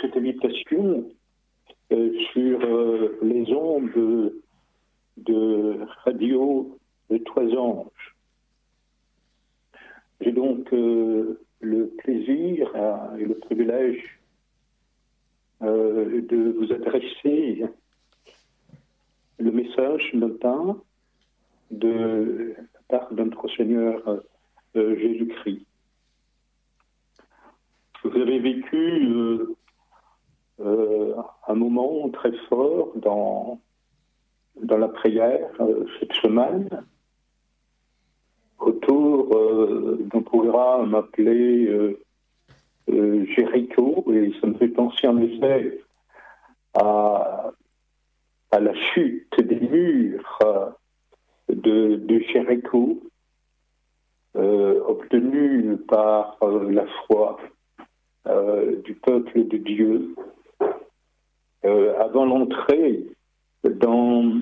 cette invitation euh, sur euh, les ondes de, radio de Trois Anges. J'ai donc euh, le plaisir et le privilège de vous adresser le message matin de la part de notre Seigneur Jésus-Christ. Vous avez vécu euh, un moment très fort dans, dans la prière euh, cette semaine autour euh, d'un programme appelé Jéricho, et ça me fait penser en effet à, à la chute des murs de, de Jéricho, obtenue par la foi du peuple de Dieu euh, avant l'entrée dans,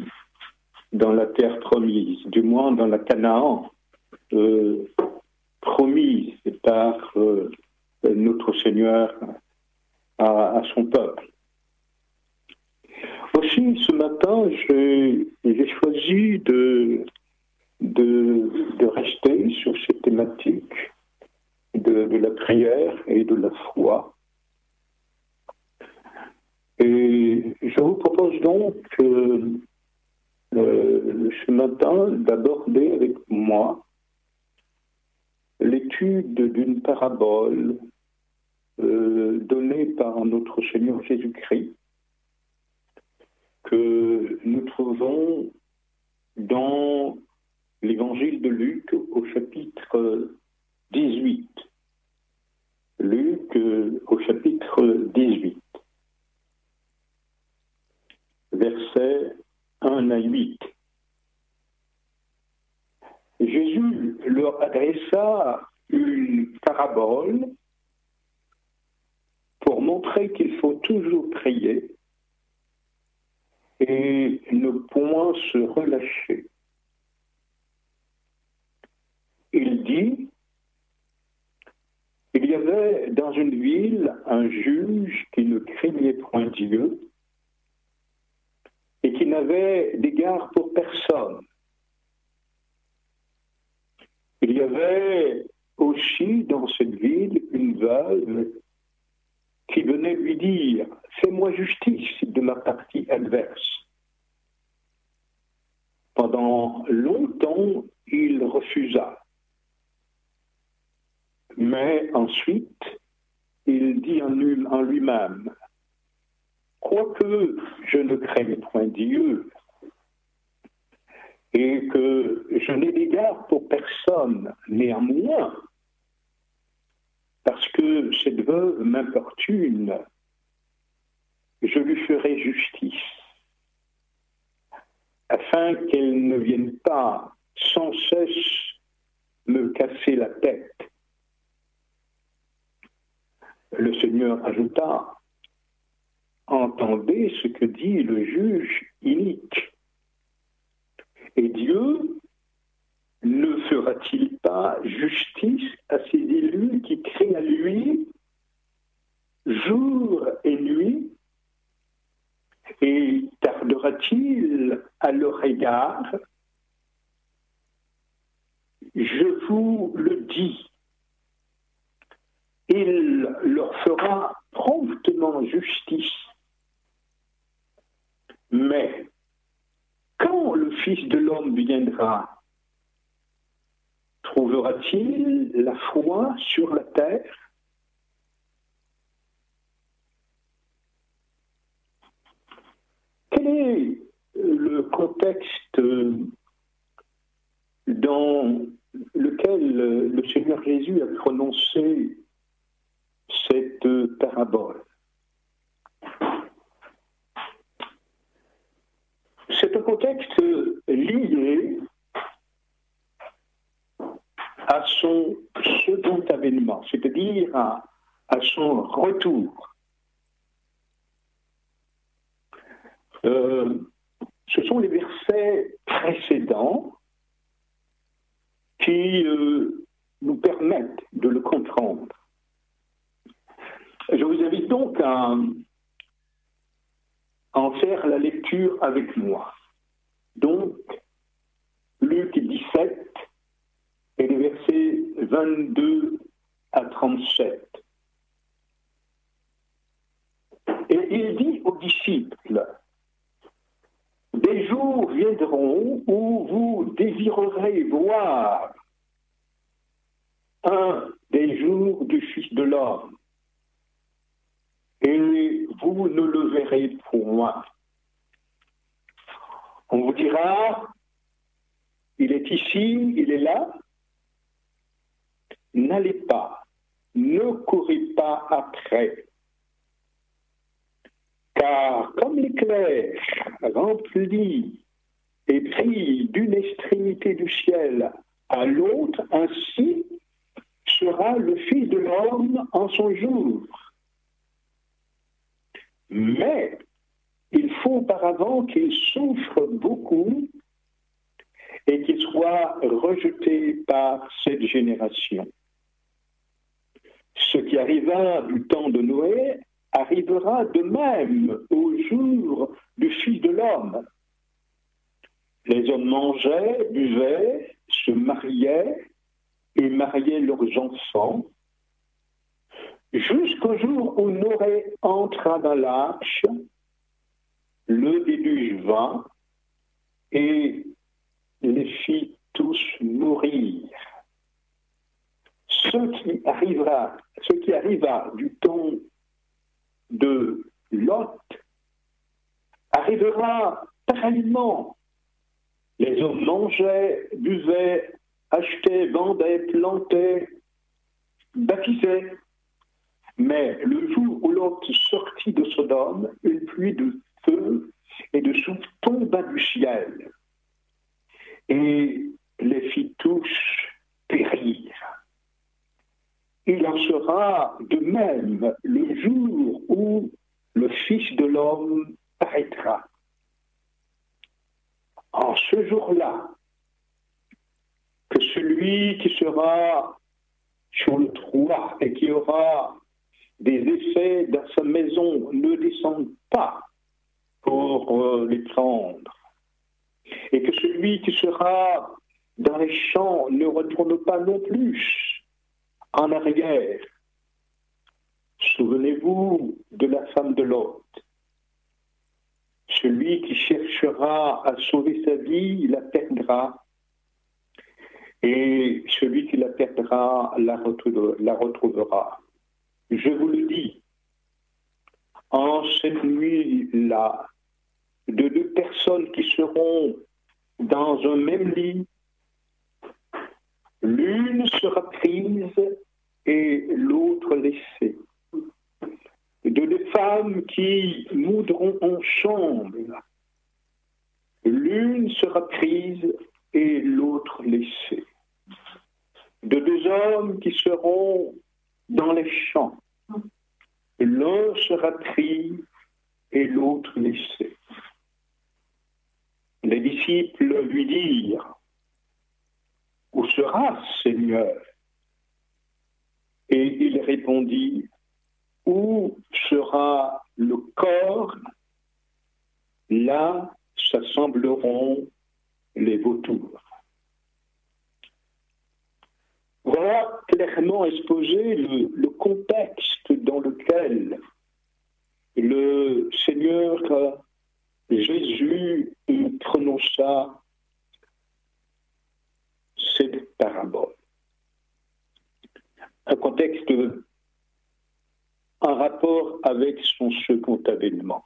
dans la terre promise, du moins dans la Canaan euh, promise par euh, notre Seigneur à, son peuple. Aussi, ce matin, j'ai choisi de, de, rester sur cette thématique de la prière et de la foi et je vous propose donc euh, ce matin d'aborder avec moi l'étude d'une parabole euh, donnée par notre Seigneur Jésus-Christ que nous trouvons dans l'évangile de Luc au chapitre 18. Luc au chapitre 18 versets 1 à 8. Jésus leur adressa une parabole pour montrer qu'il faut toujours prier et ne point se relâcher. Il dit, il y avait dans une ville un juge qui ne craignait point Dieu et qui n'avait d'égard pour personne. Il y avait aussi dans cette ville une veuve qui venait lui dire Fais-moi justice de ma partie adverse. Pendant longtemps, il refusa. Mais ensuite, il dit en lui-même quoique je ne craigne point Dieu et que je n'ai d'égard pour personne, néanmoins, parce que cette veuve m'importune, je lui ferai justice, afin qu'elle ne vienne pas sans cesse me casser la tête. Le Seigneur ajouta, entendez ce que dit le juge inique. Et Dieu ne fera-t-il pas justice à ses élus qui crient à lui jour et nuit? Et tardera-t-il à leur égard? Je vous le dis, il leur fera promptement justice mais quand le Fils de l'homme viendra, trouvera-t-il la foi sur la terre? Quel est le contexte dans lequel le Seigneur Jésus a prononcé cette parabole? C'est un contexte lié à son second avènement, c'est-à-dire à, son retour. Euh, ce sont les versets précédents qui euh, nous permettent de le comprendre. Je vous invite donc à en faire la lecture avec moi. Donc, Luc 17 et les versets 22 à 37. Et il dit aux disciples, des jours viendront où vous désirerez voir un des jours du Fils de l'homme, et vous ne le verrez point. On vous dira, il est ici, il est là. N'allez pas, ne courez pas après. Car comme l'éclair remplit et brille d'une extrémité du ciel à l'autre, ainsi sera le Fils de l'homme en son jour. Mais il faut auparavant qu'il souffre beaucoup et qu'il soit rejeté par cette génération. Ce qui arriva du temps de Noé arrivera de même au jour du Fils de l'homme. Les hommes mangeaient, buvaient, se mariaient et mariaient leurs enfants, jusqu'au jour où Noé entra dans l'arche, le déluge vint et les fit tous mourir. Ce qui arriva du temps de Lot arrivera pareillement. Les hommes mangeaient, buvaient, achetaient, vendaient, plantaient, bâtissaient. Mais le jour où Lot sortit de Sodome, une pluie de feu et de souffle tomba du ciel et les fit tous périr. Il en sera de même le jour où le Fils de l'homme paraîtra. En ce jour-là, que celui qui sera sur le toit et qui aura des effets dans sa maison ne descende pas pour euh, les prendre et que celui qui sera dans les champs ne retourne pas non plus en arrière. Souvenez-vous de la femme de Lot. Celui qui cherchera à sauver sa vie, la perdra. Et celui qui la perdra, la retrouvera. Je vous le dis, en cette nuit-là, de deux personnes qui seront dans un même lit. L'une sera prise et l'autre laissée. De deux femmes qui moudront en chambre. L'une sera prise et l'autre laissée. De deux hommes qui seront dans les champs. L'un sera pris et l'autre laissé. Les disciples lui dirent, Où sera Seigneur? Et il répondit, Où sera le corps? Là s'assembleront les vautours. Voilà clairement exposé le, le contexte dans lequel le Seigneur Jésus prononça cette parabole. Un contexte en rapport avec son second avènement.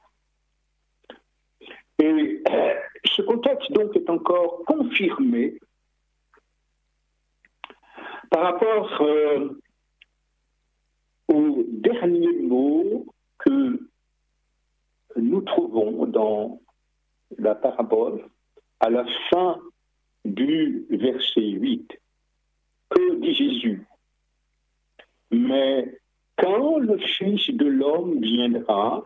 Et ce contexte donc est encore confirmé par rapport euh, au dernier mot que nous trouvons dans la parabole à la fin du verset 8. Que dit Jésus? Mais quand le Fils de l'homme viendra,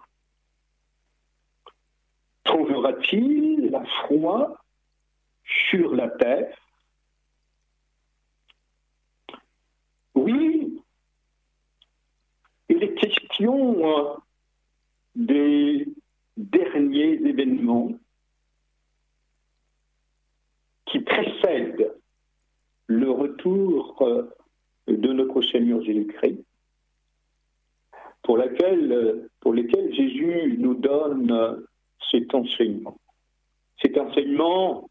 trouvera-t-il la foi sur la terre? Oui, il est question question des derniers événements qui précèdent le retour de notre Seigneur Jésus-Christ, pour, pour lesquels Jésus nous donne cet enseignement. Cet enseignement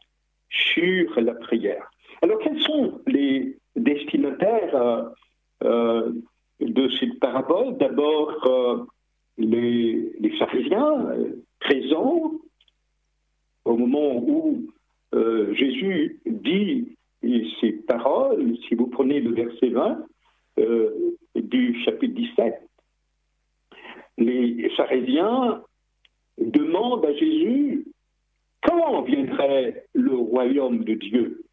sur la prière. Alors, quels sont les destinataires euh, euh, de cette parabole D'abord, euh, les, les, pharisiens présents au moment où Jésus dit ces paroles, si vous prenez le verset 20 du chapitre 17, les pharisiens demandent à Jésus quand viendrait le royaume de Dieu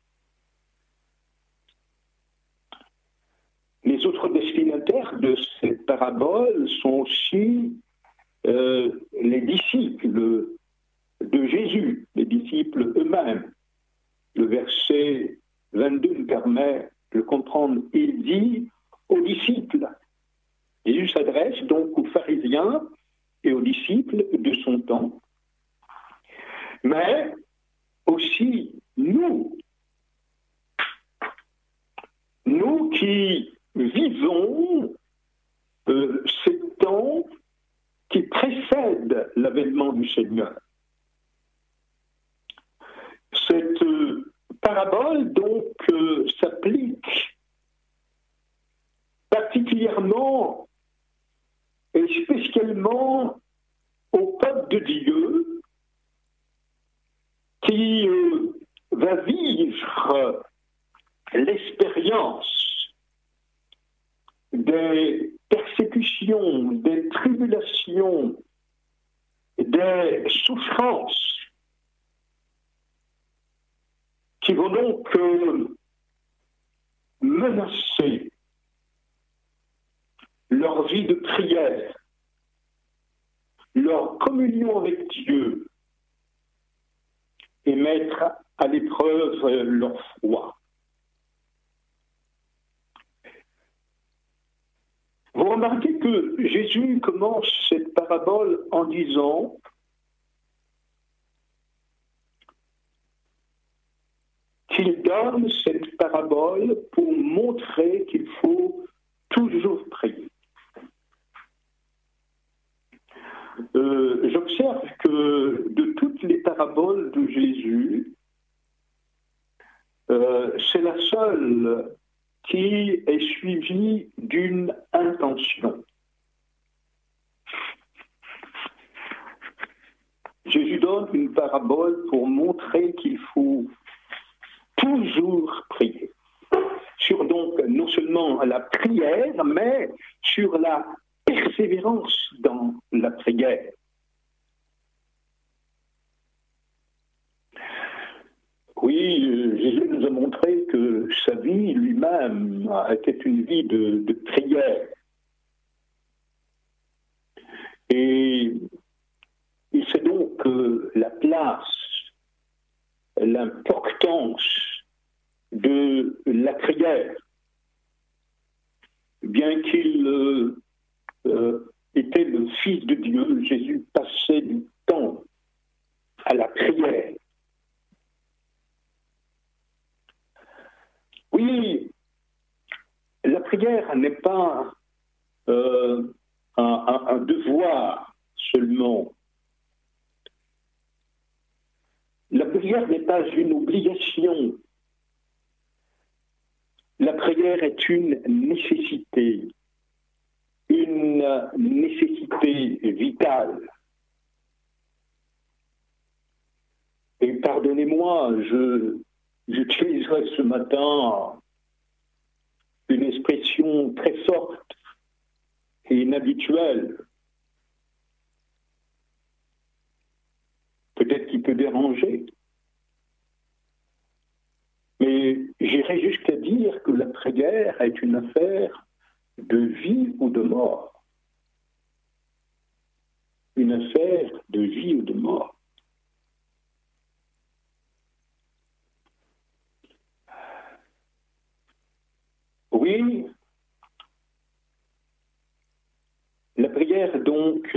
Les destinataires de cette parabole sont aussi euh, les disciples de Jésus, les disciples eux-mêmes. Le verset 22 nous permet de comprendre. Il dit aux disciples. Jésus s'adresse donc aux pharisiens et aux disciples de son temps mais aussi nous, nous qui vivons euh, ces temps qui précèdent l'avènement du Seigneur. Cette euh, parabole donc euh, s'applique particulièrement et spécialement au peuple de Dieu qui va vivre l'expérience des persécutions, des tribulations, des souffrances qui vont donc euh, menacer leur vie de prière, leur communion avec Dieu, et mettre à l'épreuve leur foi. Vous remarquez que Jésus commence cette parabole en disant qu'il donne cette parabole pour montrer qu'il faut toujours prier. Euh, j'observe que de toutes les paraboles de Jésus, euh, c'est la seule qui est suivie d'une intention. Jésus donne une parabole pour montrer qu'il faut toujours prier. Sur donc non seulement la prière, mais sur la persévérance dans la prière. Oui, euh, Jésus nous a montré que sa vie lui-même était une vie de, prière. Et il sait donc que la place, l'importance de la prière, bien qu'il euh, euh, était le Fils de Dieu, Jésus passait du temps à la prière. Oui, la prière n'est pas euh, un, devoir seulement. La prière n'est pas une obligation. La prière est une nécessité une nécessité vitale. Et pardonnez-moi, je, j'utiliserai ce matin une expression très forte et inhabituelle. Peut-être qui peut déranger. Mais j'irai jusqu'à dire que la prière est une affaire de vie ou de mort. Une affaire de vie ou de mort. Oui, la prière donc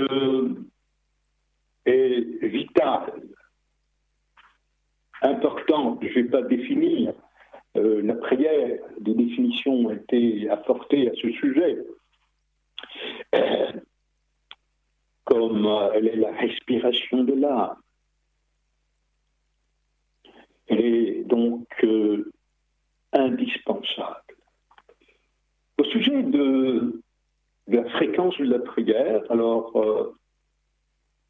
est vitale, importante. Je ne vais pas définir. la prière, des définitions ont été apportées à ce sujet. comme elle est la respiration de l'âme. Elle est donc indispensable. Au sujet de, la fréquence de la prière, alors euh,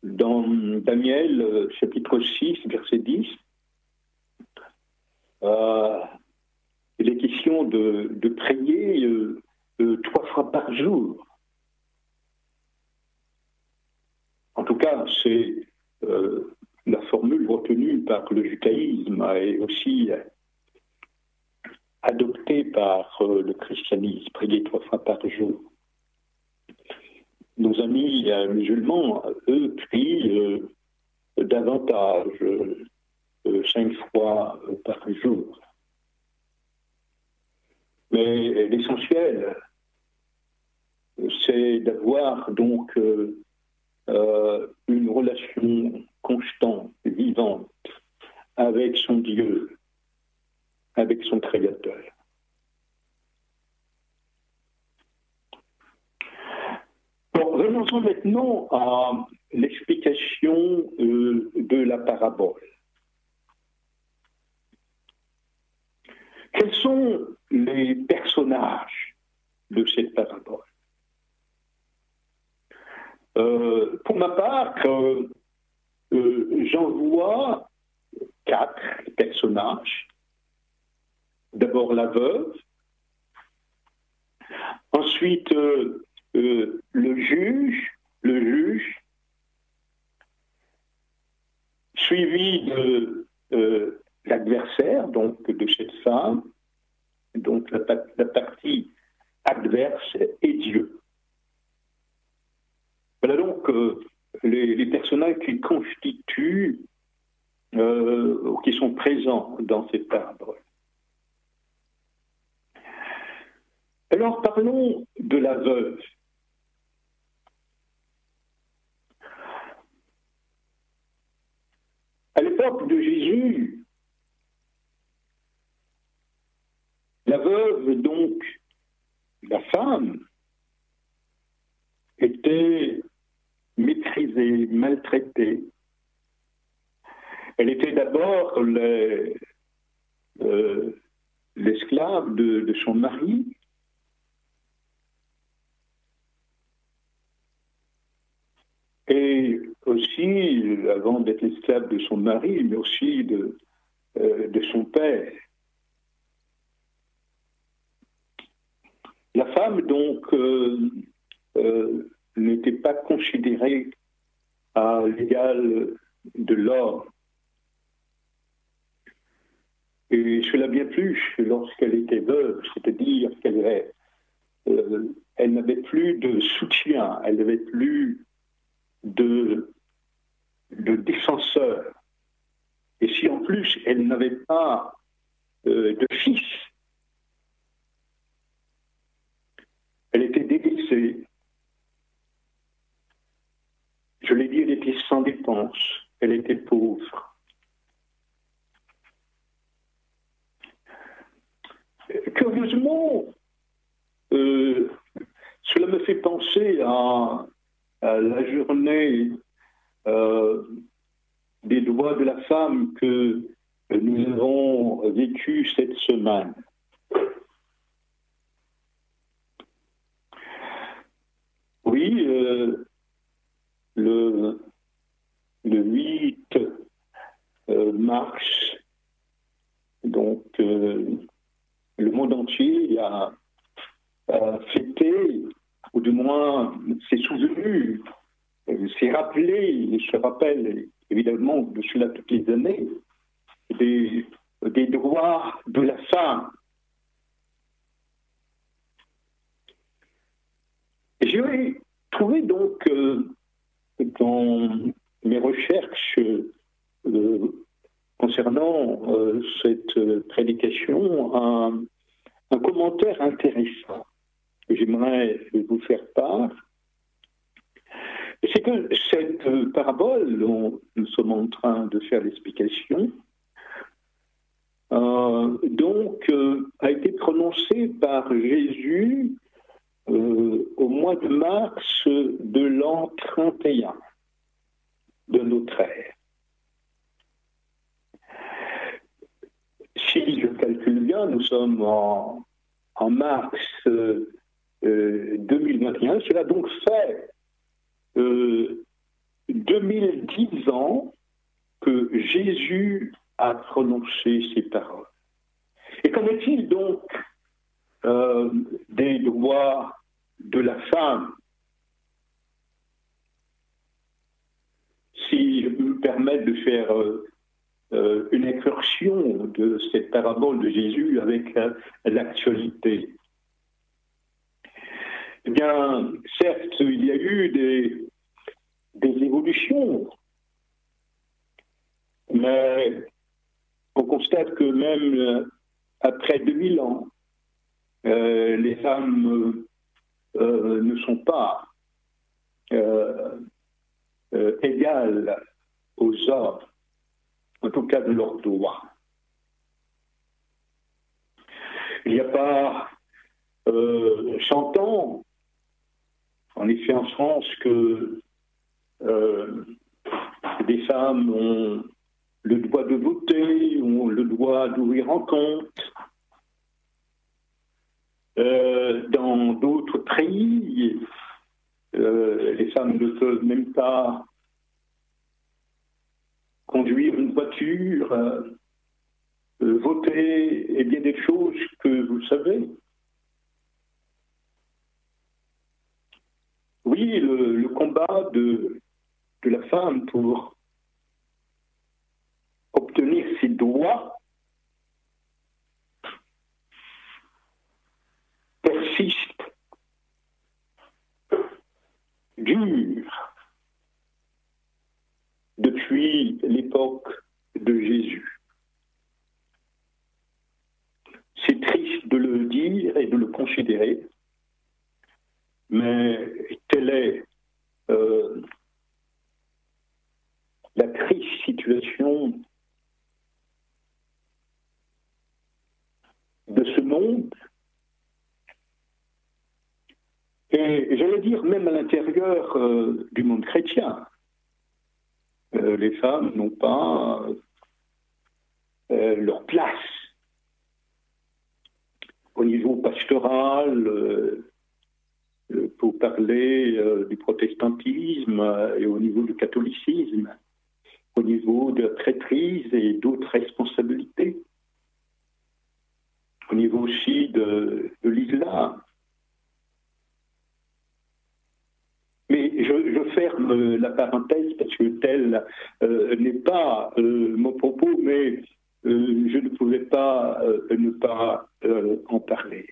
dans Daniel euh, chapitre 6, verset 10, euh, il est question de, de prier trois fois par jour. En tout cas, c'est la formule retenue par le judaïsme et aussi adopté par euh, le christianisme, prier trois fois par jour. Nos amis euh, musulmans, eux, prient euh, davantage, cinq fois par jour. Mais l'essentiel, c'est d'avoir donc une relation constante, vivante avec son Dieu, avec son Créateur. Bon, maintenant à l'explication euh, de la parabole. Quels sont les personnages de cette parabole? Euh, Pour ma part, euh, j'en vois quatre personnages d'abord la veuve, ensuite euh, euh, le juge, le juge, suivi de euh, l'adversaire, donc de cette femme, donc la, partie adverse est Dieu. Voilà donc les, les, personnages qui constituent, qui sont présents dans cet arbre. Alors parlons de la veuve. À l'époque de Jésus, la veuve, donc la femme, était maîtrisée, maltraitée. Elle était d'abord euh, l'esclave de, son mari, et aussi, avant d'être esclave de son mari, mais aussi de, euh, son père. La femme, donc, euh, euh, n'était pas considérée à l'égal de l'homme. Et cela bien plus lorsqu'elle était veuve, c'est-à-dire qu'elle elle n'avait plus de soutien, elle n'avait plus de, défenseur. Et si en plus elle n'avait pas euh, de fils, elle était délaissée. Je l'ai dit, elle était sans dépense, elle était pauvre. Curieusement, euh, cela me fait penser à la journée euh, des droits de la femme que nous avons vécu cette semaine. Oui, euh, le, le 8 euh, mars, donc le monde entier a fêté ou du moins s'est souvenu, s'est rappelé, se rappelle évidemment de cela toutes les années, des, droits de la femme. J'ai trouvé donc euh, dans mes recherches euh, concernant euh, cette prédication un, commentaire intéressant j'aimerais vous faire part. c'est que cette parabole dont nous sommes en train de faire l'explication, euh, donc, euh, a été prononcée par Jésus euh, au mois de mars de l'an 31 de notre ère. Si je calcule bien, nous sommes en, en mars 2021. Cela donc fait 2010 ans que Jésus a prononcé ces paroles. Et qu'en est-il donc euh, des droits de la femme? Si je me permets de faire euh, euh, une incursion de cette parabole de Jésus avec l'actualité. Eh bien, certes, il y a eu des, des évolutions, mais on constate que même euh, après 2000 ans, euh, les femmes euh, ne sont pas égales aux hommes, en tout cas de leurs droits. Il n'y a pas euh, 100 ans, en effet en France, que des femmes ont le droit de voter ou le droit d'ouvrir un compte. Euh, dans d'autres pays, euh, les femmes ne peuvent même pas conduire une voiture, euh, voter, et bien des choses que vous savez. Oui, le, combat de, la femme pour obtenir ses droits. Persiste, dure. Depuis l'époque de Jésus. C'est triste de le dire et de le considérer, mais telle est euh, la triste situation de ce monde. Et j'allais dire, même à l'intérieur euh, du monde chrétien, euh, les femmes n'ont pas leur place. Au niveau pastoral, pour parler du protestantisme et au niveau du catholicisme, au niveau de la traîtrise et d'autres responsabilités au niveau aussi de, l'islam. Mais je, ferme la parenthèse parce que tel euh, n'est pas euh, mon propos, mais euh, je ne pouvais pas ne pas en parler.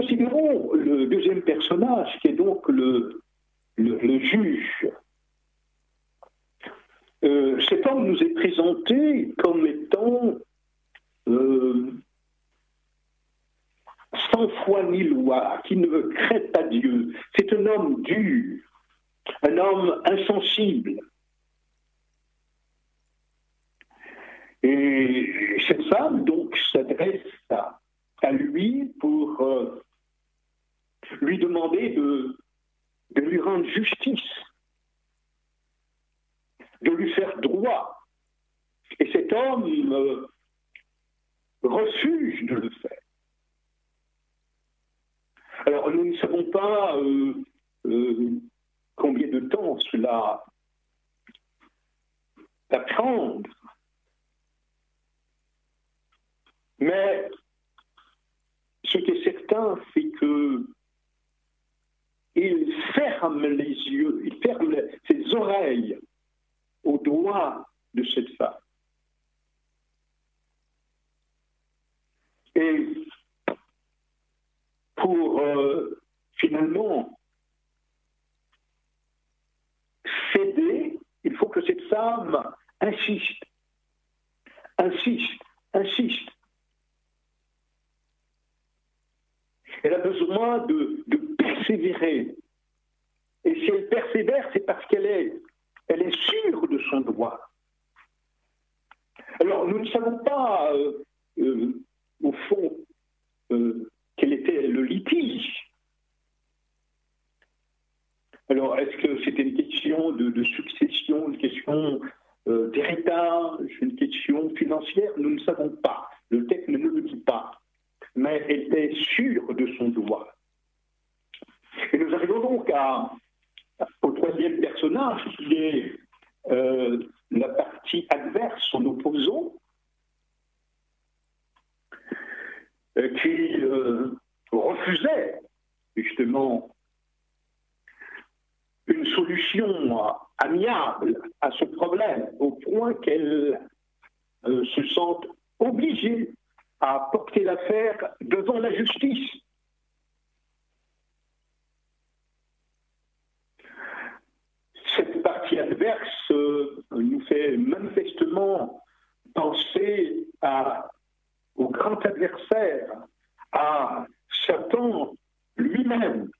Considérons le deuxième personnage qui est donc le, le juge euh, cet homme nous est présenté comme étant euh, sans foi ni loi, qui ne crée pas Dieu. C'est un homme dur, un homme insensible. Et cette femme, donc, s'adresse à, lui pour euh, lui demander de lui rendre justice de lui faire droit. Et cet homme euh, refuse de le faire. Alors nous ne savons pas euh, euh, combien de temps cela va prendre, mais ce qui est certain, c'est que il ferme les yeux, il ferme ses oreilles au doigt de cette femme. Et pour euh, finalement céder, il faut que cette femme insiste, insiste, insiste. Elle a besoin de Et si elle persévère, c'est parce qu'elle est, elle est sûre de son droit. Alors, nous ne savons pas, euh, euh, au fond, euh, quel était le litige. Alors, est-ce que c'était une question de, succession, une question d'héritage, une question financière? Nous ne savons pas. Le texte ne le dit pas. Mais elle était sûre de son droit. Et nous arrivons donc à, au troisième personnage, qui est euh, la partie adverse, son opposant, euh, qui euh, refusait justement une solution amiable à ce problème, au point qu'elle se sente obligée à porter l'affaire devant la justice. cette partie adverse euh, nous fait manifestement penser à, au grand adversaire, à Satan lui-même,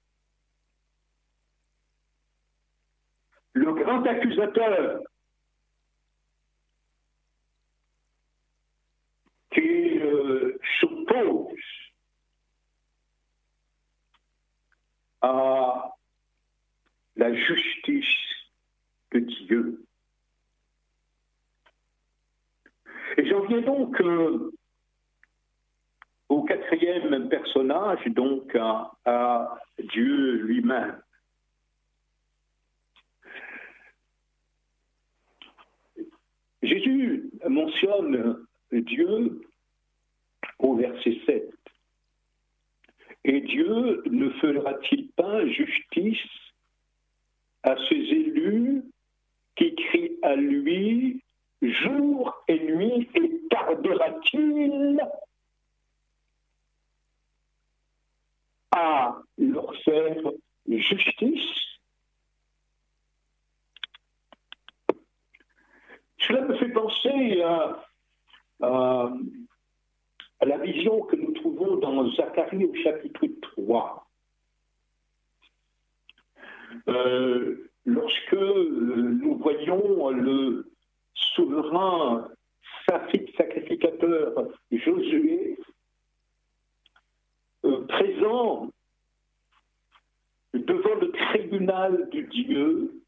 le grand accusateur qui euh, s'oppose à la justice de Dieu. Et j'en viens donc euh, au quatrième personnage, donc à, Dieu lui-même. Jésus mentionne Dieu au verset 7. Et Dieu ne fera-t-il pas justice à ses élus qui crient à lui jour et nuit et à leur faire justice Cela me fait penser à, la vision que nous trouvons dans Zacharie au chapitre 3. Euh, lorsque nous voyons le souverain sacrificateur Josué euh, présent devant le tribunal de Dieu,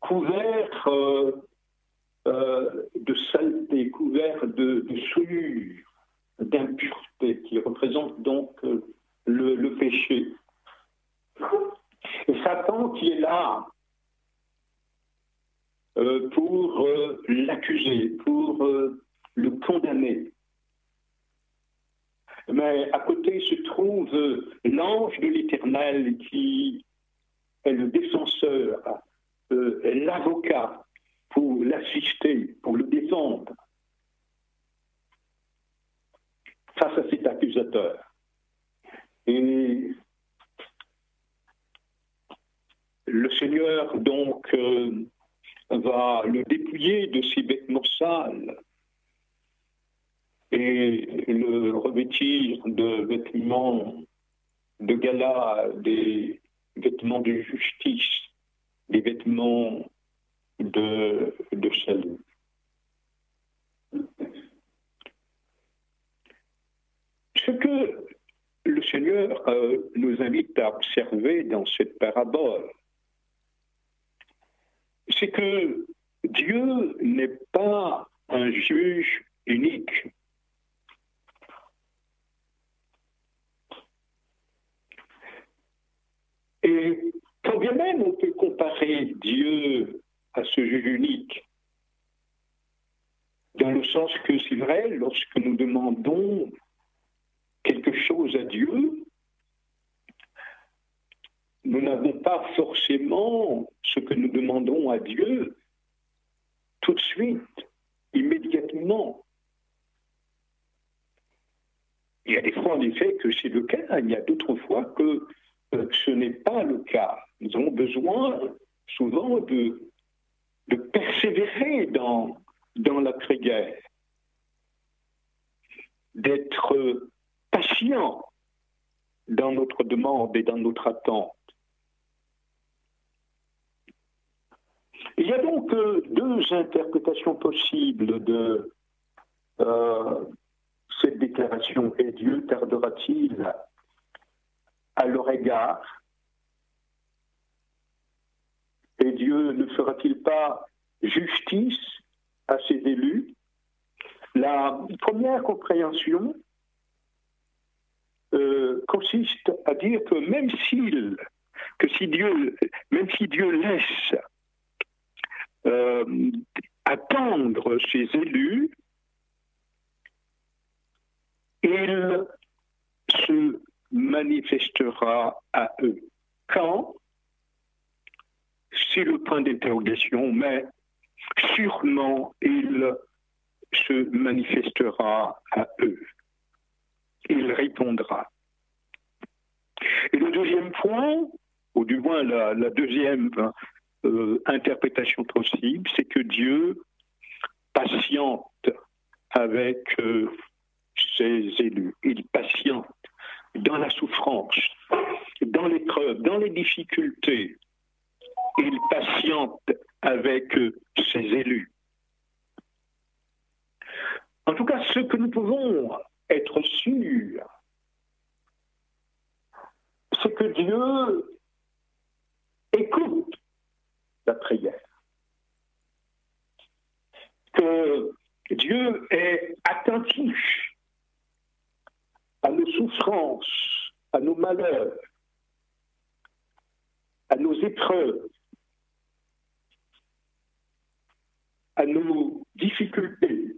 couvert de saleté, couvert de, souillure, d'impureté, qui représente donc le péché. Et Satan qui est là euh, pour euh, l'accuser, pour euh, le condamner. Mais à côté se trouve l'ange de l'Éternel qui est le défenseur, l'avocat pour l'assister, pour le défendre face à cet accusateur. Et Le Seigneur, donc, euh, va le dépouiller de ses vêtements sales et le revêtir de vêtements de gala, des vêtements de justice, des vêtements de, salut. Ce que le Seigneur euh, nous invite à observer dans cette parabole, c'est que Dieu n'est pas un juge unique. Et quand bien même on peut comparer Dieu à ce juge unique, dans le sens que c'est vrai, lorsque nous demandons quelque chose à Dieu, nous n'avons pas forcément ce que nous demandons à Dieu tout de suite, immédiatement. Il y a des fois, en effet, que c'est le cas. Il y a d'autres fois que euh, ce n'est pas le cas. Nous avons besoin souvent de, persévérer dans, dans la prière, d'être patient dans notre demande et dans notre attente. Il y a donc euh, deux interprétations possibles de euh, cette déclaration. Et Dieu tardera-t-il à leur égard? Et Dieu ne fera-t-il pas justice à ses élus? La première compréhension euh, consiste à dire que même s'il, que si Dieu, même si Dieu laisse attendre ses élus, il se manifestera à eux. Quand? C'est le point d'interrogation, mais sûrement il se manifestera à eux. Il répondra. Et le deuxième point, ou du moins la, deuxième euh, interprétation possible, c'est que Dieu patiente avec euh, ses élus. Il patiente dans la souffrance, dans l'épreuve, dans les difficultés. Il patiente avec ses élus. En tout cas, ce que nous pouvons être sûrs, c'est que Dieu écoute la prière. Que Dieu est attentif à nos souffrances, à nos malheurs, à nos épreuves, à nos difficultés.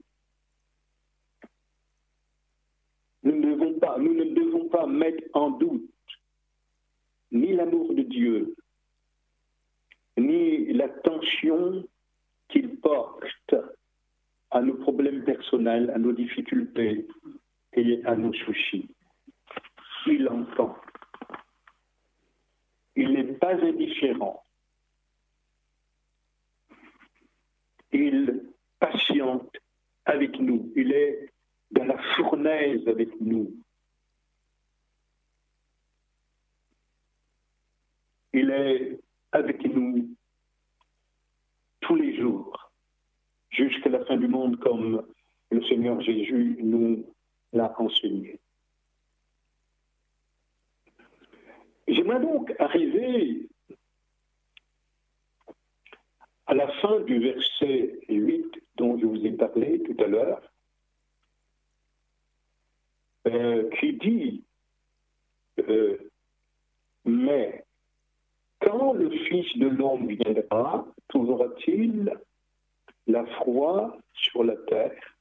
Nous ne devons pas, nous ne devons pas mettre en doute ni l'amour de Dieu, ni l'attention qu'il porte à nos problèmes personnels, à nos difficultés et à nos soucis. Il entend. Il n'est pas indifférent. Il patiente avec nous. Il est dans la fournaise avec nous. Il est avec nous tous les jours, jusqu'à la fin du monde, comme le Seigneur Jésus nous l'a enseigné. J'aimerais donc arriver à la fin du verset 8 dont je vous ai parlé tout à l'heure, euh, qui dit euh, Mais le Fils de l'homme viendra, trouvera-t-il la froid sur la terre?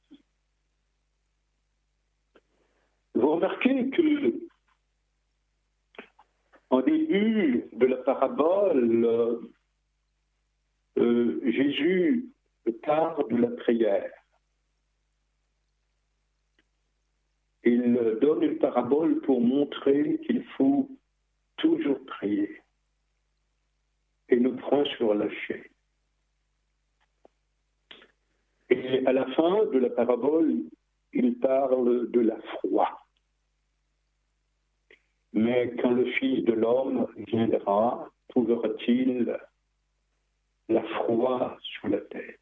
Vous remarquez que en début de la parabole, euh, Jésus parle de la prière. Il donne une parabole pour montrer qu'il faut toujours prier et ne point sur lâcher. Et à la fin de la parabole, il parle de la foi. Mais quand le Fils de l'homme viendra, trouvera-t-il la foi sur la terre?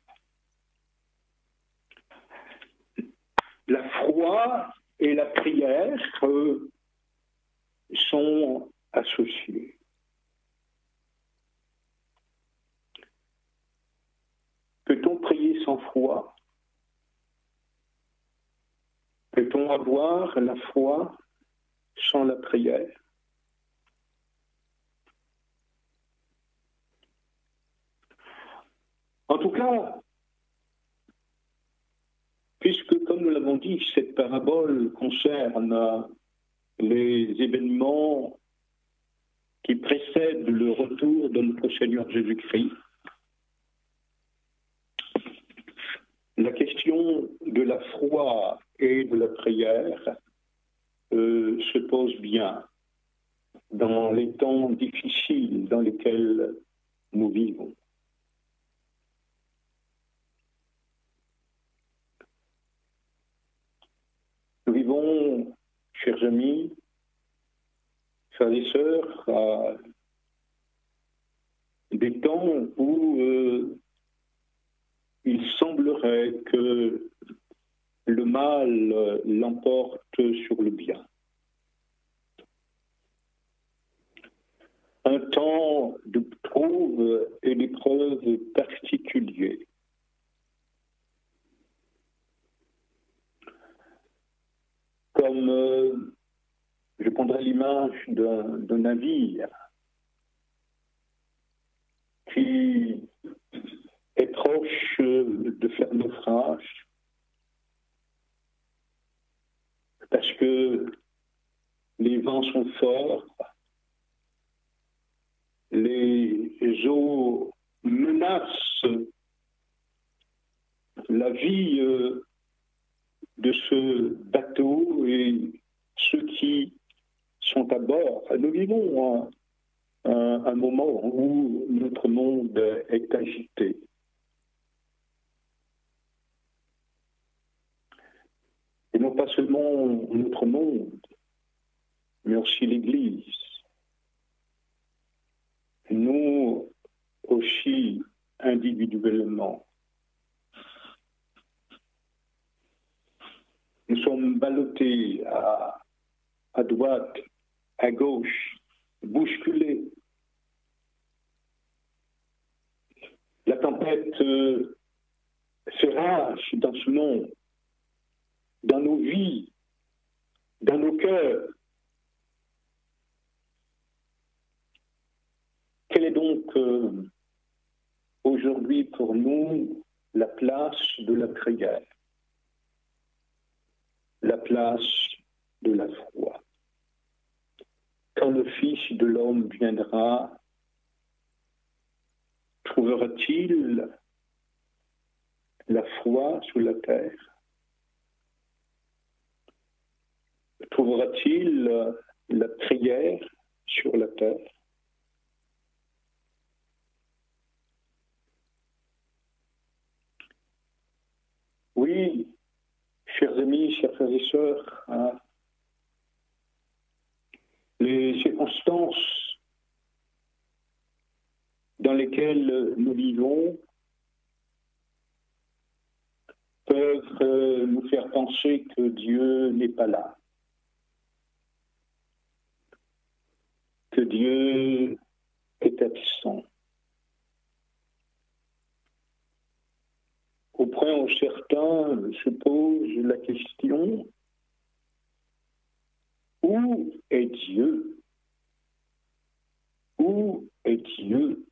La foi et la prière sont associées. Peut-on prier sans foi? Peut-on avoir la foi sans la prière? En tout cas, puisque, comme nous l'avons dit, cette parabole concerne les événements qui précèdent le retour de notre Seigneur Jésus-Christ, la question de la foi et de la prière euh, se pose bien dans les temps difficiles dans lesquels nous vivons. Nous vivons chers amis, frères et sœurs, à des temps où euh, il semblerait que le mal l'emporte sur le bien. Un temps de trouve et d'épreuves particuliers. Comme euh, je prendrai l'image d'un navire qui est proche de faire naufrage parce que les vents sont forts, les eaux menacent la vie euh, de ce bateau et ceux qui sont à bord. Nous vivons un, moment où notre monde est agité. Et non pas seulement notre monde, mais aussi l'Église. Nous aussi individuellement. Nous sommes ballottés à, à droite, à gauche, bousculés. La tempête euh, fait rage dans ce monde, dans nos vies, dans nos cœurs. Quelle est donc euh, aujourd'hui pour nous la place de la prière, la place de la foi. Quand le Fils de l'homme viendra, trouvera-t-il la foi sous la terre? Trouvera-t-il la prière sur la terre? Oui, chers amis, chers frères et sœurs, hein, les circonstances dans lesquelles nous vivons peuvent euh, nous faire penser que Dieu n'est pas là, Dieu est absent. Au point où certains se posent la question où est Dieu? Où est Dieu?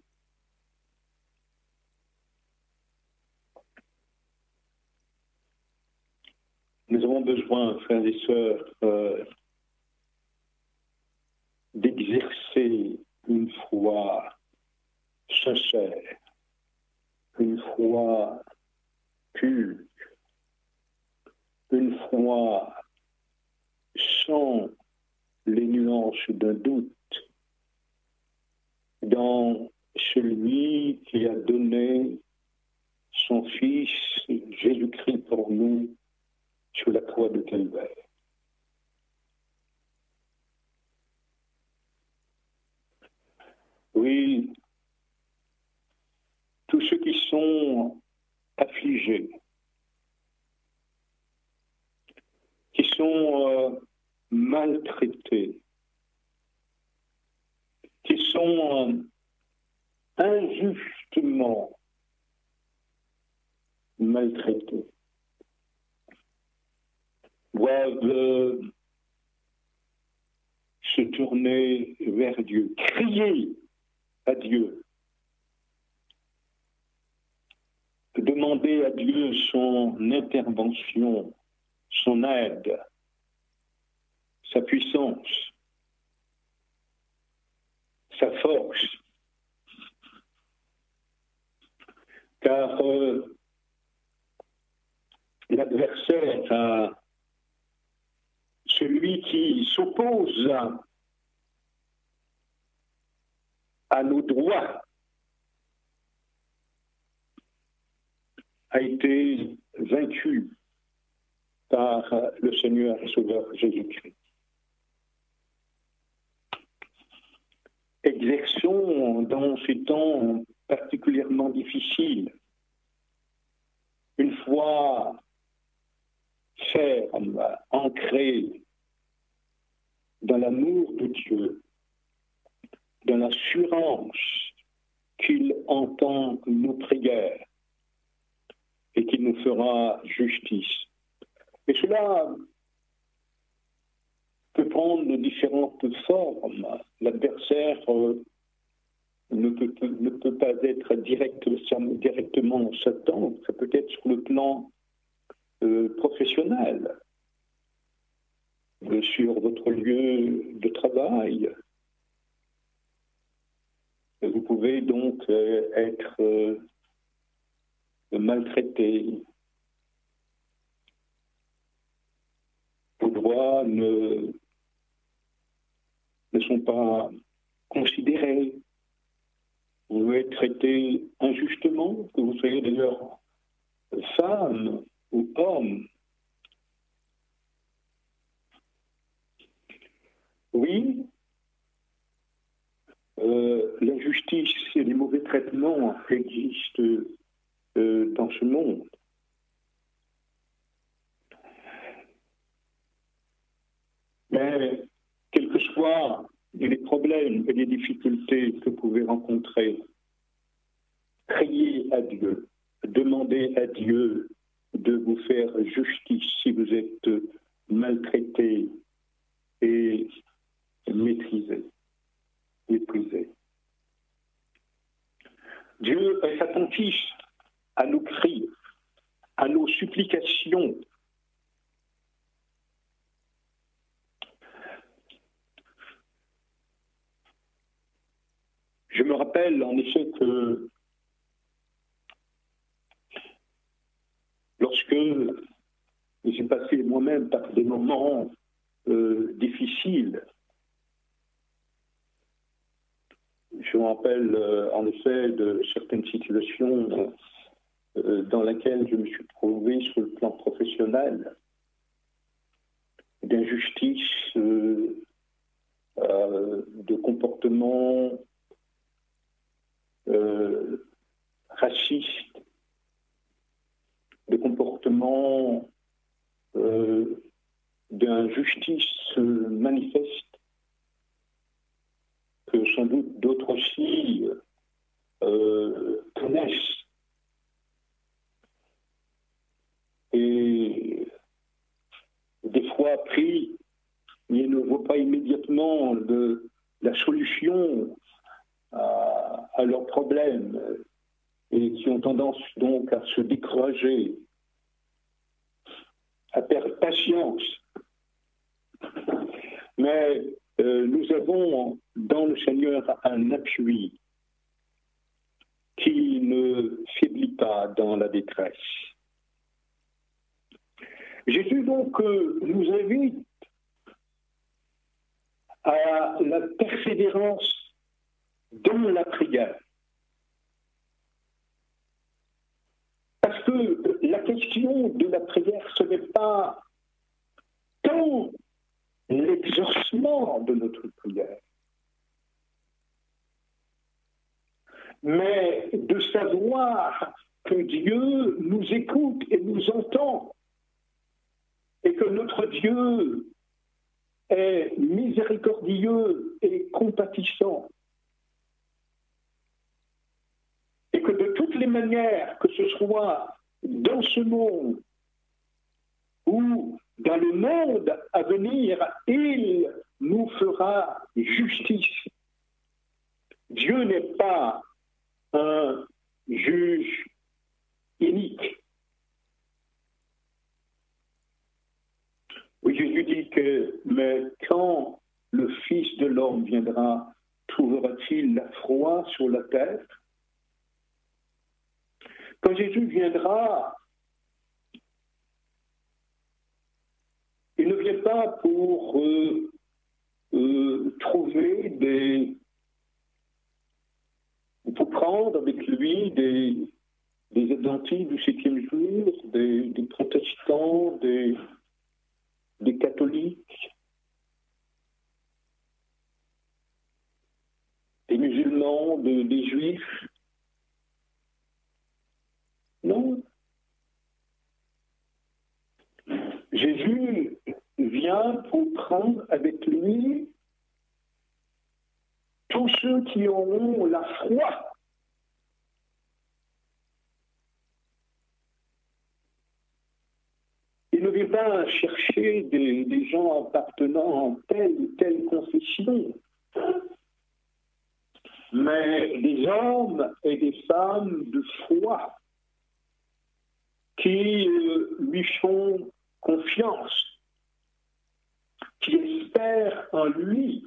Nous avons besoin, frères et sœurs, euh, d'exercer une foi sincère, une foi pure, une foi sans les nuances d'un doute dans celui qui a donné son Fils Jésus-Christ pour nous sur la croix de Calvaire. Oui, tous ceux qui sont affligés, qui sont euh, maltraités, qui sont euh, injustement maltraités, doivent euh, se tourner vers Dieu, crier à Dieu, demander à Dieu son intervention, son aide, sa puissance, sa force? Car euh, l'adversaire, celui qui s'oppose à à nos droits a été vaincu par le Seigneur et Sauveur Jésus-Christ. Exerçons dans ces temps particulièrement difficiles une foi ferme, ancrée dans l'amour de Dieu, dans l'assurance qu'il entend nos prières et qu'il nous fera justice. Et cela peut prendre différentes formes. L'adversaire euh, ne peut, pas être direct, directement Satan, ça peut être sur le plan euh, professionnel, euh, sur votre lieu de travail. Vous pouvez donc être maltraité. Vos droits ne ne sont pas considérés. Vous pouvez être traité injustement, que vous soyez d'ailleurs femme ou homme. Oui, euh, l'injustice et les mauvais traitements existent euh, dans ce monde. Mais quels que soient les problèmes et les difficultés que vous pouvez rencontrer, criez à Dieu, demandez à Dieu de vous faire justice si vous êtes maltraité et maîtrisé, Dieu est attentif à nos cris, à nos supplications, Je me rappelle en effet que lorsque j'ai passé moi-même par des moments euh, difficiles, je me rappelle euh, en effet de certaines situations euh, dans lesquelles je me suis trouvé sur le plan professionnel, d'injustice, de comportements euh, racistes, de comportements euh, d'injustice manifeste que sans d'autres aussi euh, connaissent. Et des fois pris, il ne voit pas immédiatement la solution à, leurs problèmes et qui ont tendance donc à se décourager, à perdre patience. Mais euh, nous avons dans le Seigneur un appui qui ne faiblit pas dans la détresse. Jésus donc euh, nous invite à la persévérance dans la prière. Parce que la question de la prière, ce n'est pas tant l'exaucement de notre prière, mais de savoir que Dieu nous écoute et nous entend, et que notre Dieu est miséricordieux et compatissant. et que de toutes les manières, que ce soit dans ce monde ou dans le monde à venir, il nous fera justice. Dieu n'est pas un juge unique. Jésus dit que, mais quand le Fils de l'homme viendra, trouvera-t-il la froid sur la terre? Quand Jésus viendra, il ne vient pas pour euh, euh, trouver des. pour prendre avec lui des, des adventistes du septième jour, des, des protestants, des, des catholiques. comportement des Juifs Non. Jésus vient pour prendre avec lui tous ceux qui ont la foi. Il ne vient pas chercher des, des gens appartenant à telle ou telle confession mais des hommes et des femmes de foi qui euh, lui font confiance, qui espèrent en lui.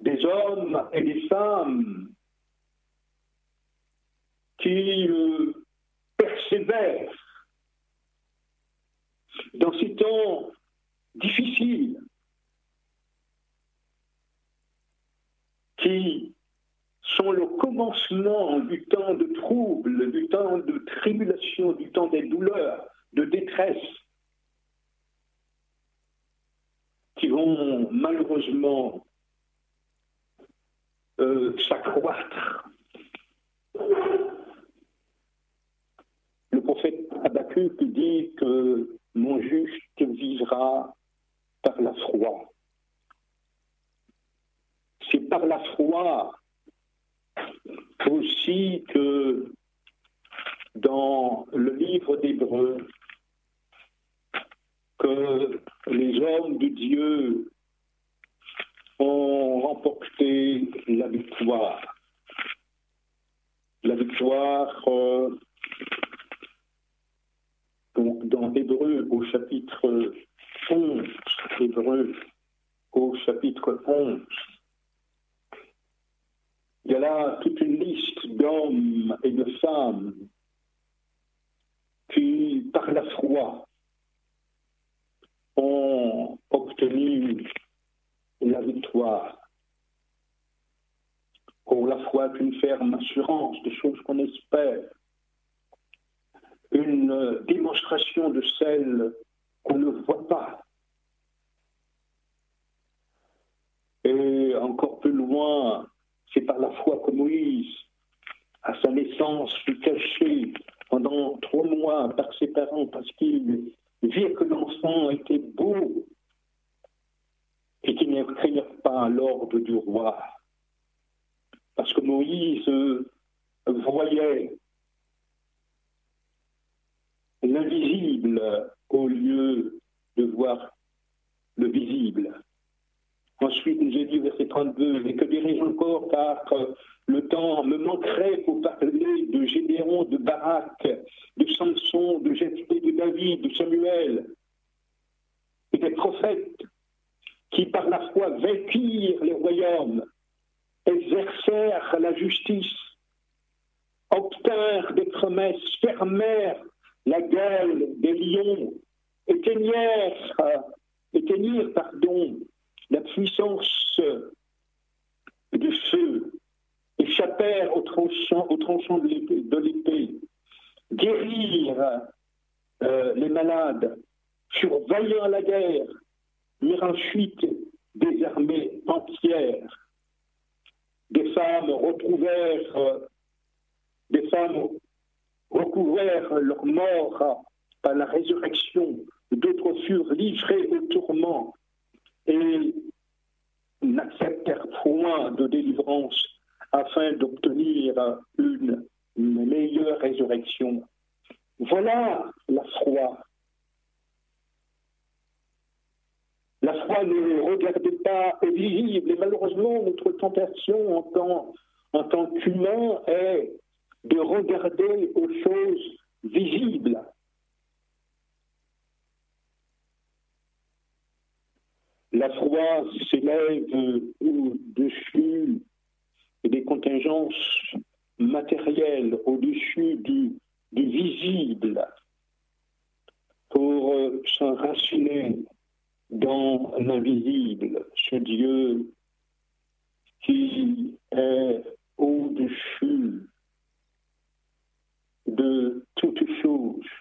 Des hommes et des femmes qui persévèrent dans ces temps difficiles qui sont le commencement du temps de trouble, du temps de tribulation, du temps des douleurs, de détresse, qui malheureusement euh, s'accroître. Le prophète Habakkuk dit que mon juste vivra par la foi c'est par la foi aussi que dans le livre d'Hébreu, que les hommes de Dieu ont remporté la victoire. La victoire euh, dans Hébreu au chapitre 11, Hébreu au chapitre 11, il y a là toute une liste d'hommes et de femmes qui, par la foi, ont obtenu la victoire. Pour la foi est une ferme assurance de choses qu'on espère, une démonstration de celles qu'on ne voit pas. Et encore plus loin, c'est par la foi que Moïse, à sa naissance, fut caché pendant trois mois par ses parents parce qu'il vit que l'enfant était beau et qu'il ne craignait pas l'ordre du roi. Parce que Moïse voyait l'invisible au lieu de voir le visible. Ensuite, nous ai dit verset 32, et que dirais-je encore, car le temps me manquerait pour parler de Gédéon, de Barak, de Samson, de Jephthé, de David, de Samuel, et des prophètes qui par la foi vainquirent les royaumes, exercèrent la justice, obtinrent des promesses, fermèrent la gueule des lions, éteignèrent, éteignirent pardon, la puissance du feu, échappèrent au tranchant, de l'épée, guérirent euh, les malades, furent vaillants à la guerre, mirent ensuite des armées entières. Des femmes retrouvèrent, des femmes recouvrèrent leur mort par la résurrection, d'autres furent livrées au tourment, et n'acceptèrent point de délivrance afin d'obtenir une, meilleure résurrection. Voilà la foi. La foi ne regardait pas visible et malheureusement notre tentation en tant, en tant qu'humain est de regarder aux choses visibles. La foi s'élève au-dessus des contingences matérielles, au-dessus du, visible, pour euh, s'enraciner dans l'invisible, ce Dieu qui est au-dessus de toutes choses,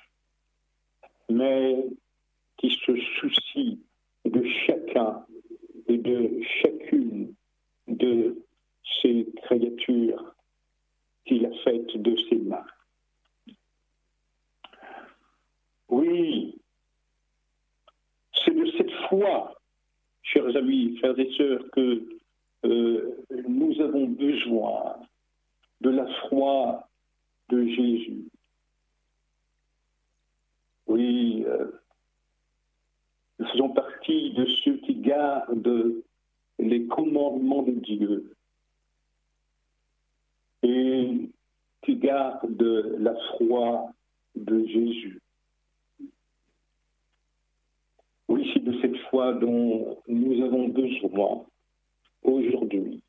mais qui se soucie de chacun et de chacune de ces créatures qu'il a faites de ses mains. Oui, c'est de cette foi, chers amis, frères et sœurs, que euh, nous avons besoin de la foi de Jésus. Oui, euh, faisons partie de ceux qui gardent les commandements de Dieu et qui gardent la foi de Jésus. Oui, c'est de cette foi dont nous avons besoin aujourd'hui.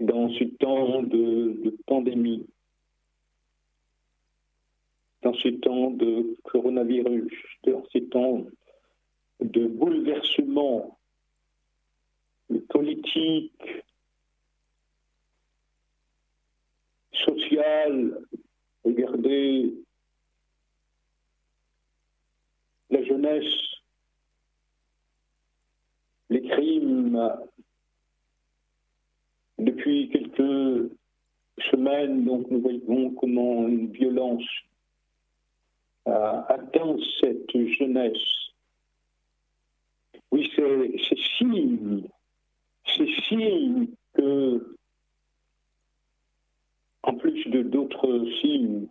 Dans ce temps de, pandémie, dans ce temps de coronavirus, dans ces temps de bouleversement politique, social, regardez la jeunesse, les crimes. Depuis quelques semaines, donc, nous voyons comment une violence a atteint cette jeunesse. Oui, c'est signe, c'est signe que, en plus de d'autres signes,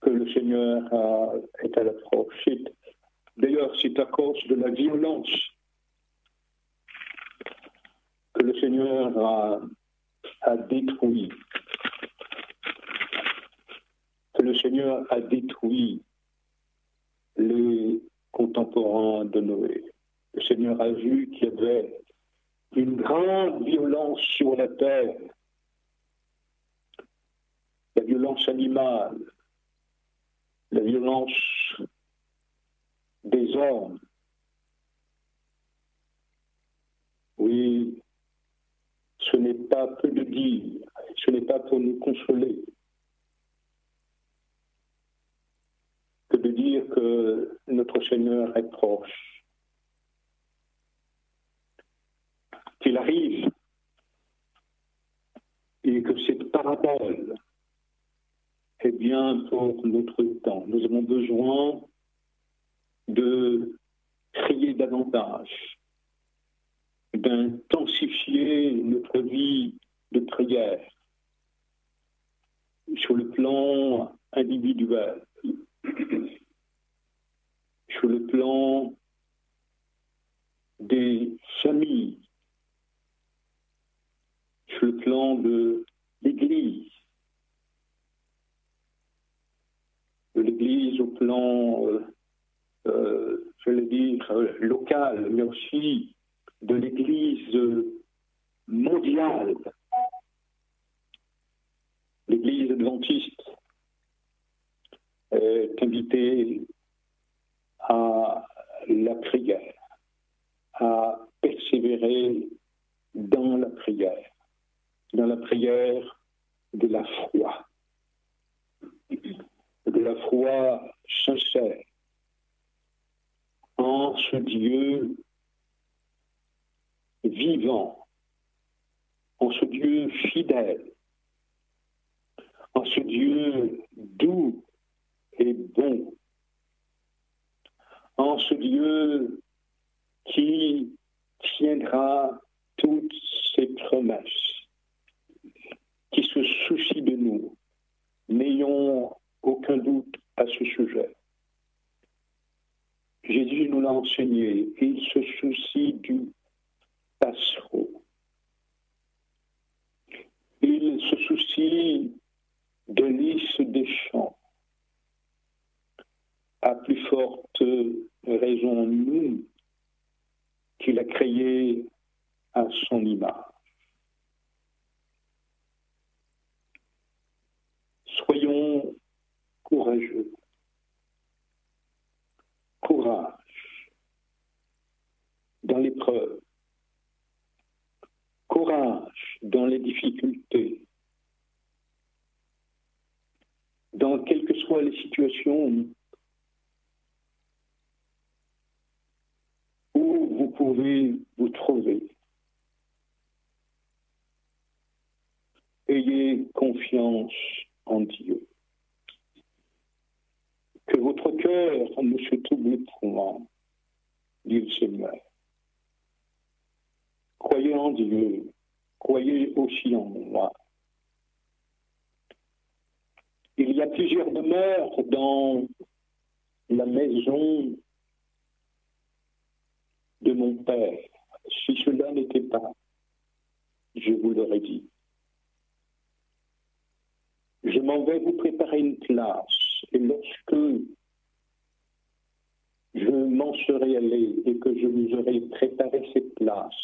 que le Seigneur est à l'approche. D'ailleurs, c'est à cause de la violence que le Seigneur a, a détruit, que le Seigneur a détruit les contemporains de Noé. Le Seigneur a vu qu'il y avait une grande violence sur la terre, la violence animale, la violence des hommes. Oui, ce n'est pas peu de dire, ce n'est pas pour nous consoler dire que notre Seigneur est proche, qu'il arrive et que cette parabole est bien pour notre temps. Nous avons besoin de crier davantage, d'intensifier notre vie de prière sur le plan individuel, sur le plan des familles, sur le plan de l'Église, de l'Église au plan, euh, euh, je vais dire, local, mais aussi de l'Église mondiale, l'Église adventiste est invitée à la prière, à persévérer dans la prière, dans la prière de la foi, de la foi sincère en ce Dieu vivant, en ce Dieu fidèle, en ce Dieu doux et bon, en ce Dieu qui tiendra toutes ses promesses, qui se soucie de nous. N'ayons aucun doute à ce sujet. Jésus nous l'a enseigné, il se soucie du passereau. Il se soucie de lys des champs. Forte raison, nous, qu'il a créé à son image. Soyons courageux. Courage dans l'épreuve. Courage dans les difficultés. Dans quelles que soient les situations pouvez vous trouver. Ayez confiance en Dieu. Que votre cœur ne se trouble point, dit le Seigneur. Croyez en Dieu, croyez aussi en moi. Il y a plusieurs demeures dans la maison de mon Père. Si cela n'était pas, je vous l'aurais dit. Je m'en vais vous préparer une place. Et lorsque je m'en serai allé et que je vous aurai préparé cette place,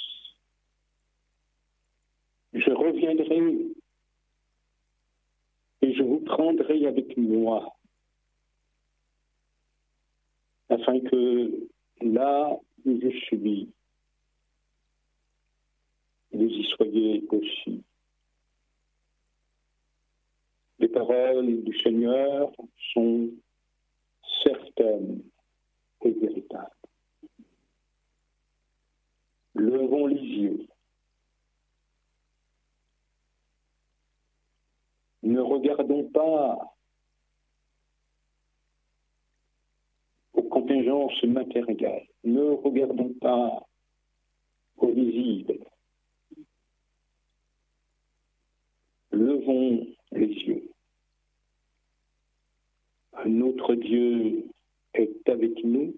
je reviendrai et je vous prendrai avec moi, afin que là où je suis, vous y soyez aussi. Les paroles du Seigneur sont certaines et véritables. Levons les yeux. Ne regardons pas aux Ne regardons pas au visible. Levons les yeux. Notre Dieu est avec nous.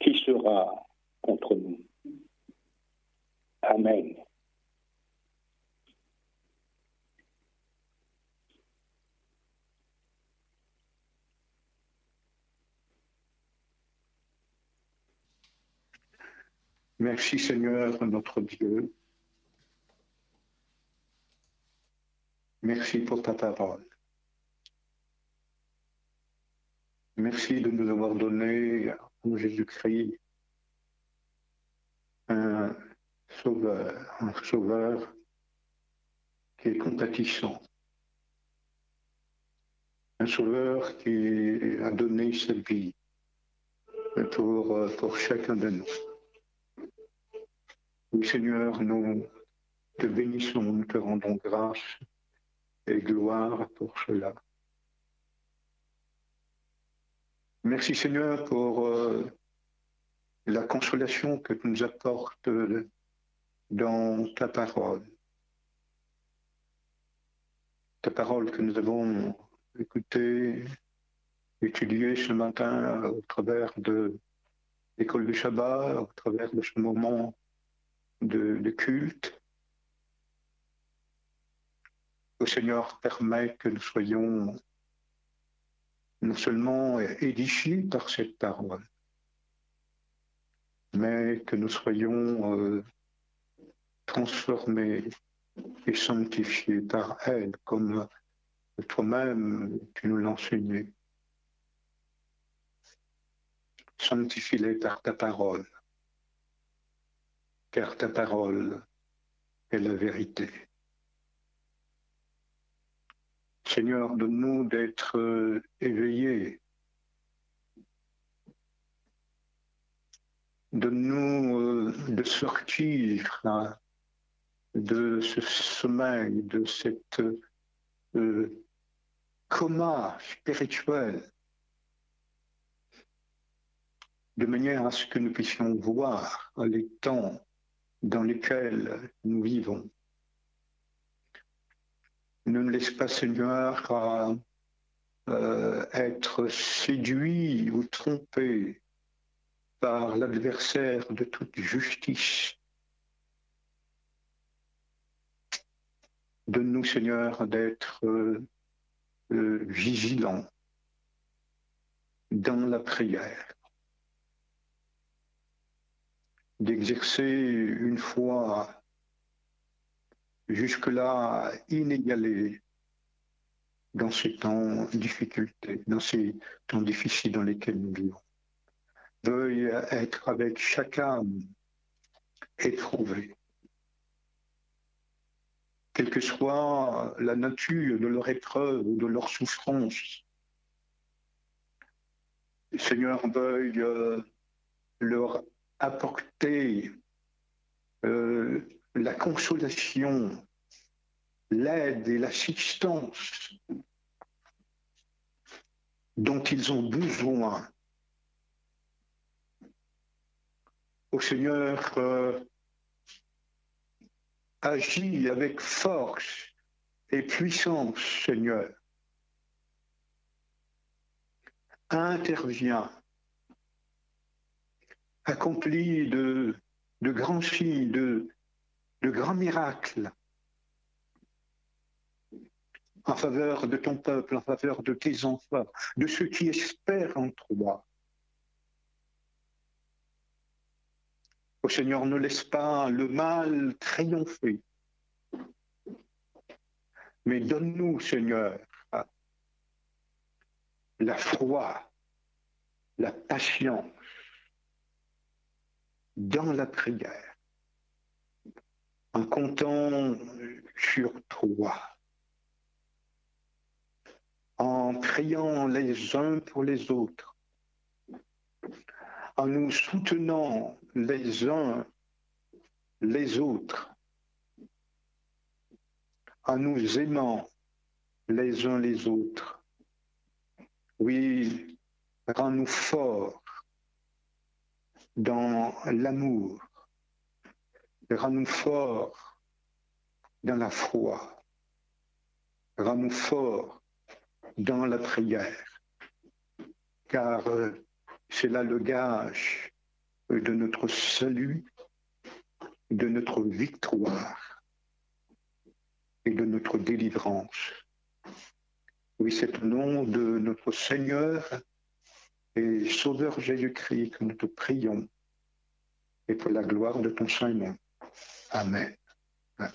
Qui sera contre nous? Amen. Merci Seigneur notre Dieu. Merci pour ta parole. Merci de nous avoir donné en Jésus-Christ un sauveur, un sauveur qui est compatissant, un sauveur qui a donné sa vie pour, pour chacun de nous. Seigneur, nous te bénissons, nous te rendons grâce et gloire pour cela. Merci Seigneur pour euh, la consolation que tu nous apportes dans ta parole. Ta parole que nous avons écoutée, étudiée ce matin au travers de l'école du Shabbat, au travers de ce moment de, culte. Le Seigneur permet que nous soyons non seulement édifiés par cette parole, mais que nous soyons euh, transformés et sanctifiés par elle, comme toi-même tu nous l'as enseigné. Sanctifie-les par ta parole car ta parole est la vérité. Seigneur, donne-nous d'être euh, éveillés. Donne-nous euh, de sortir de ce sommeil, de cette euh, coma spirituel, de manière à ce que nous puissions voir les temps dans lesquels nous vivons. Ne nous laisse pas, Seigneur, euh, être séduit ou trompé par l'adversaire de toute justice. Donne-nous, Seigneur, d'être euh, vigilants dans la prière d'exercer une foi jusque-là inégalée dans ces temps difficultés, dans ces temps difficiles dans lesquels nous vivons. Veuille être avec chaque âme éprouvée. Quelle que soit la nature de leur épreuve ou de leur souffrance, Seigneur, veuille euh, leur apporter euh, la consolation, l'aide et l'assistance dont ils ont besoin. Au Seigneur, euh, agit avec force et puissance, Seigneur. Intervient, accomplit de, grands signes, de, de grands miracles en faveur de ton peuple, en faveur de tes enfants, de ceux qui espèrent en toi. Au Seigneur, ne laisse pas le mal triompher, mais donne-nous, Seigneur, la foi, la patience dans la prière, en comptant sur toi en priant les uns pour les autres, en nous soutenant les uns les autres, en nous aimant les uns les autres. Oui, rends-nous forts dans l'amour, rends-nous forts dans la foi, rends-nous forts dans la prière, car euh, c'est là le gage de notre salut, de notre victoire et de notre délivrance. Oui, c'est au nom de notre Seigneur et Sauveur Jésus-Christ que nous te prions et pour la gloire de ton Saint-Nom. Amen. Amen.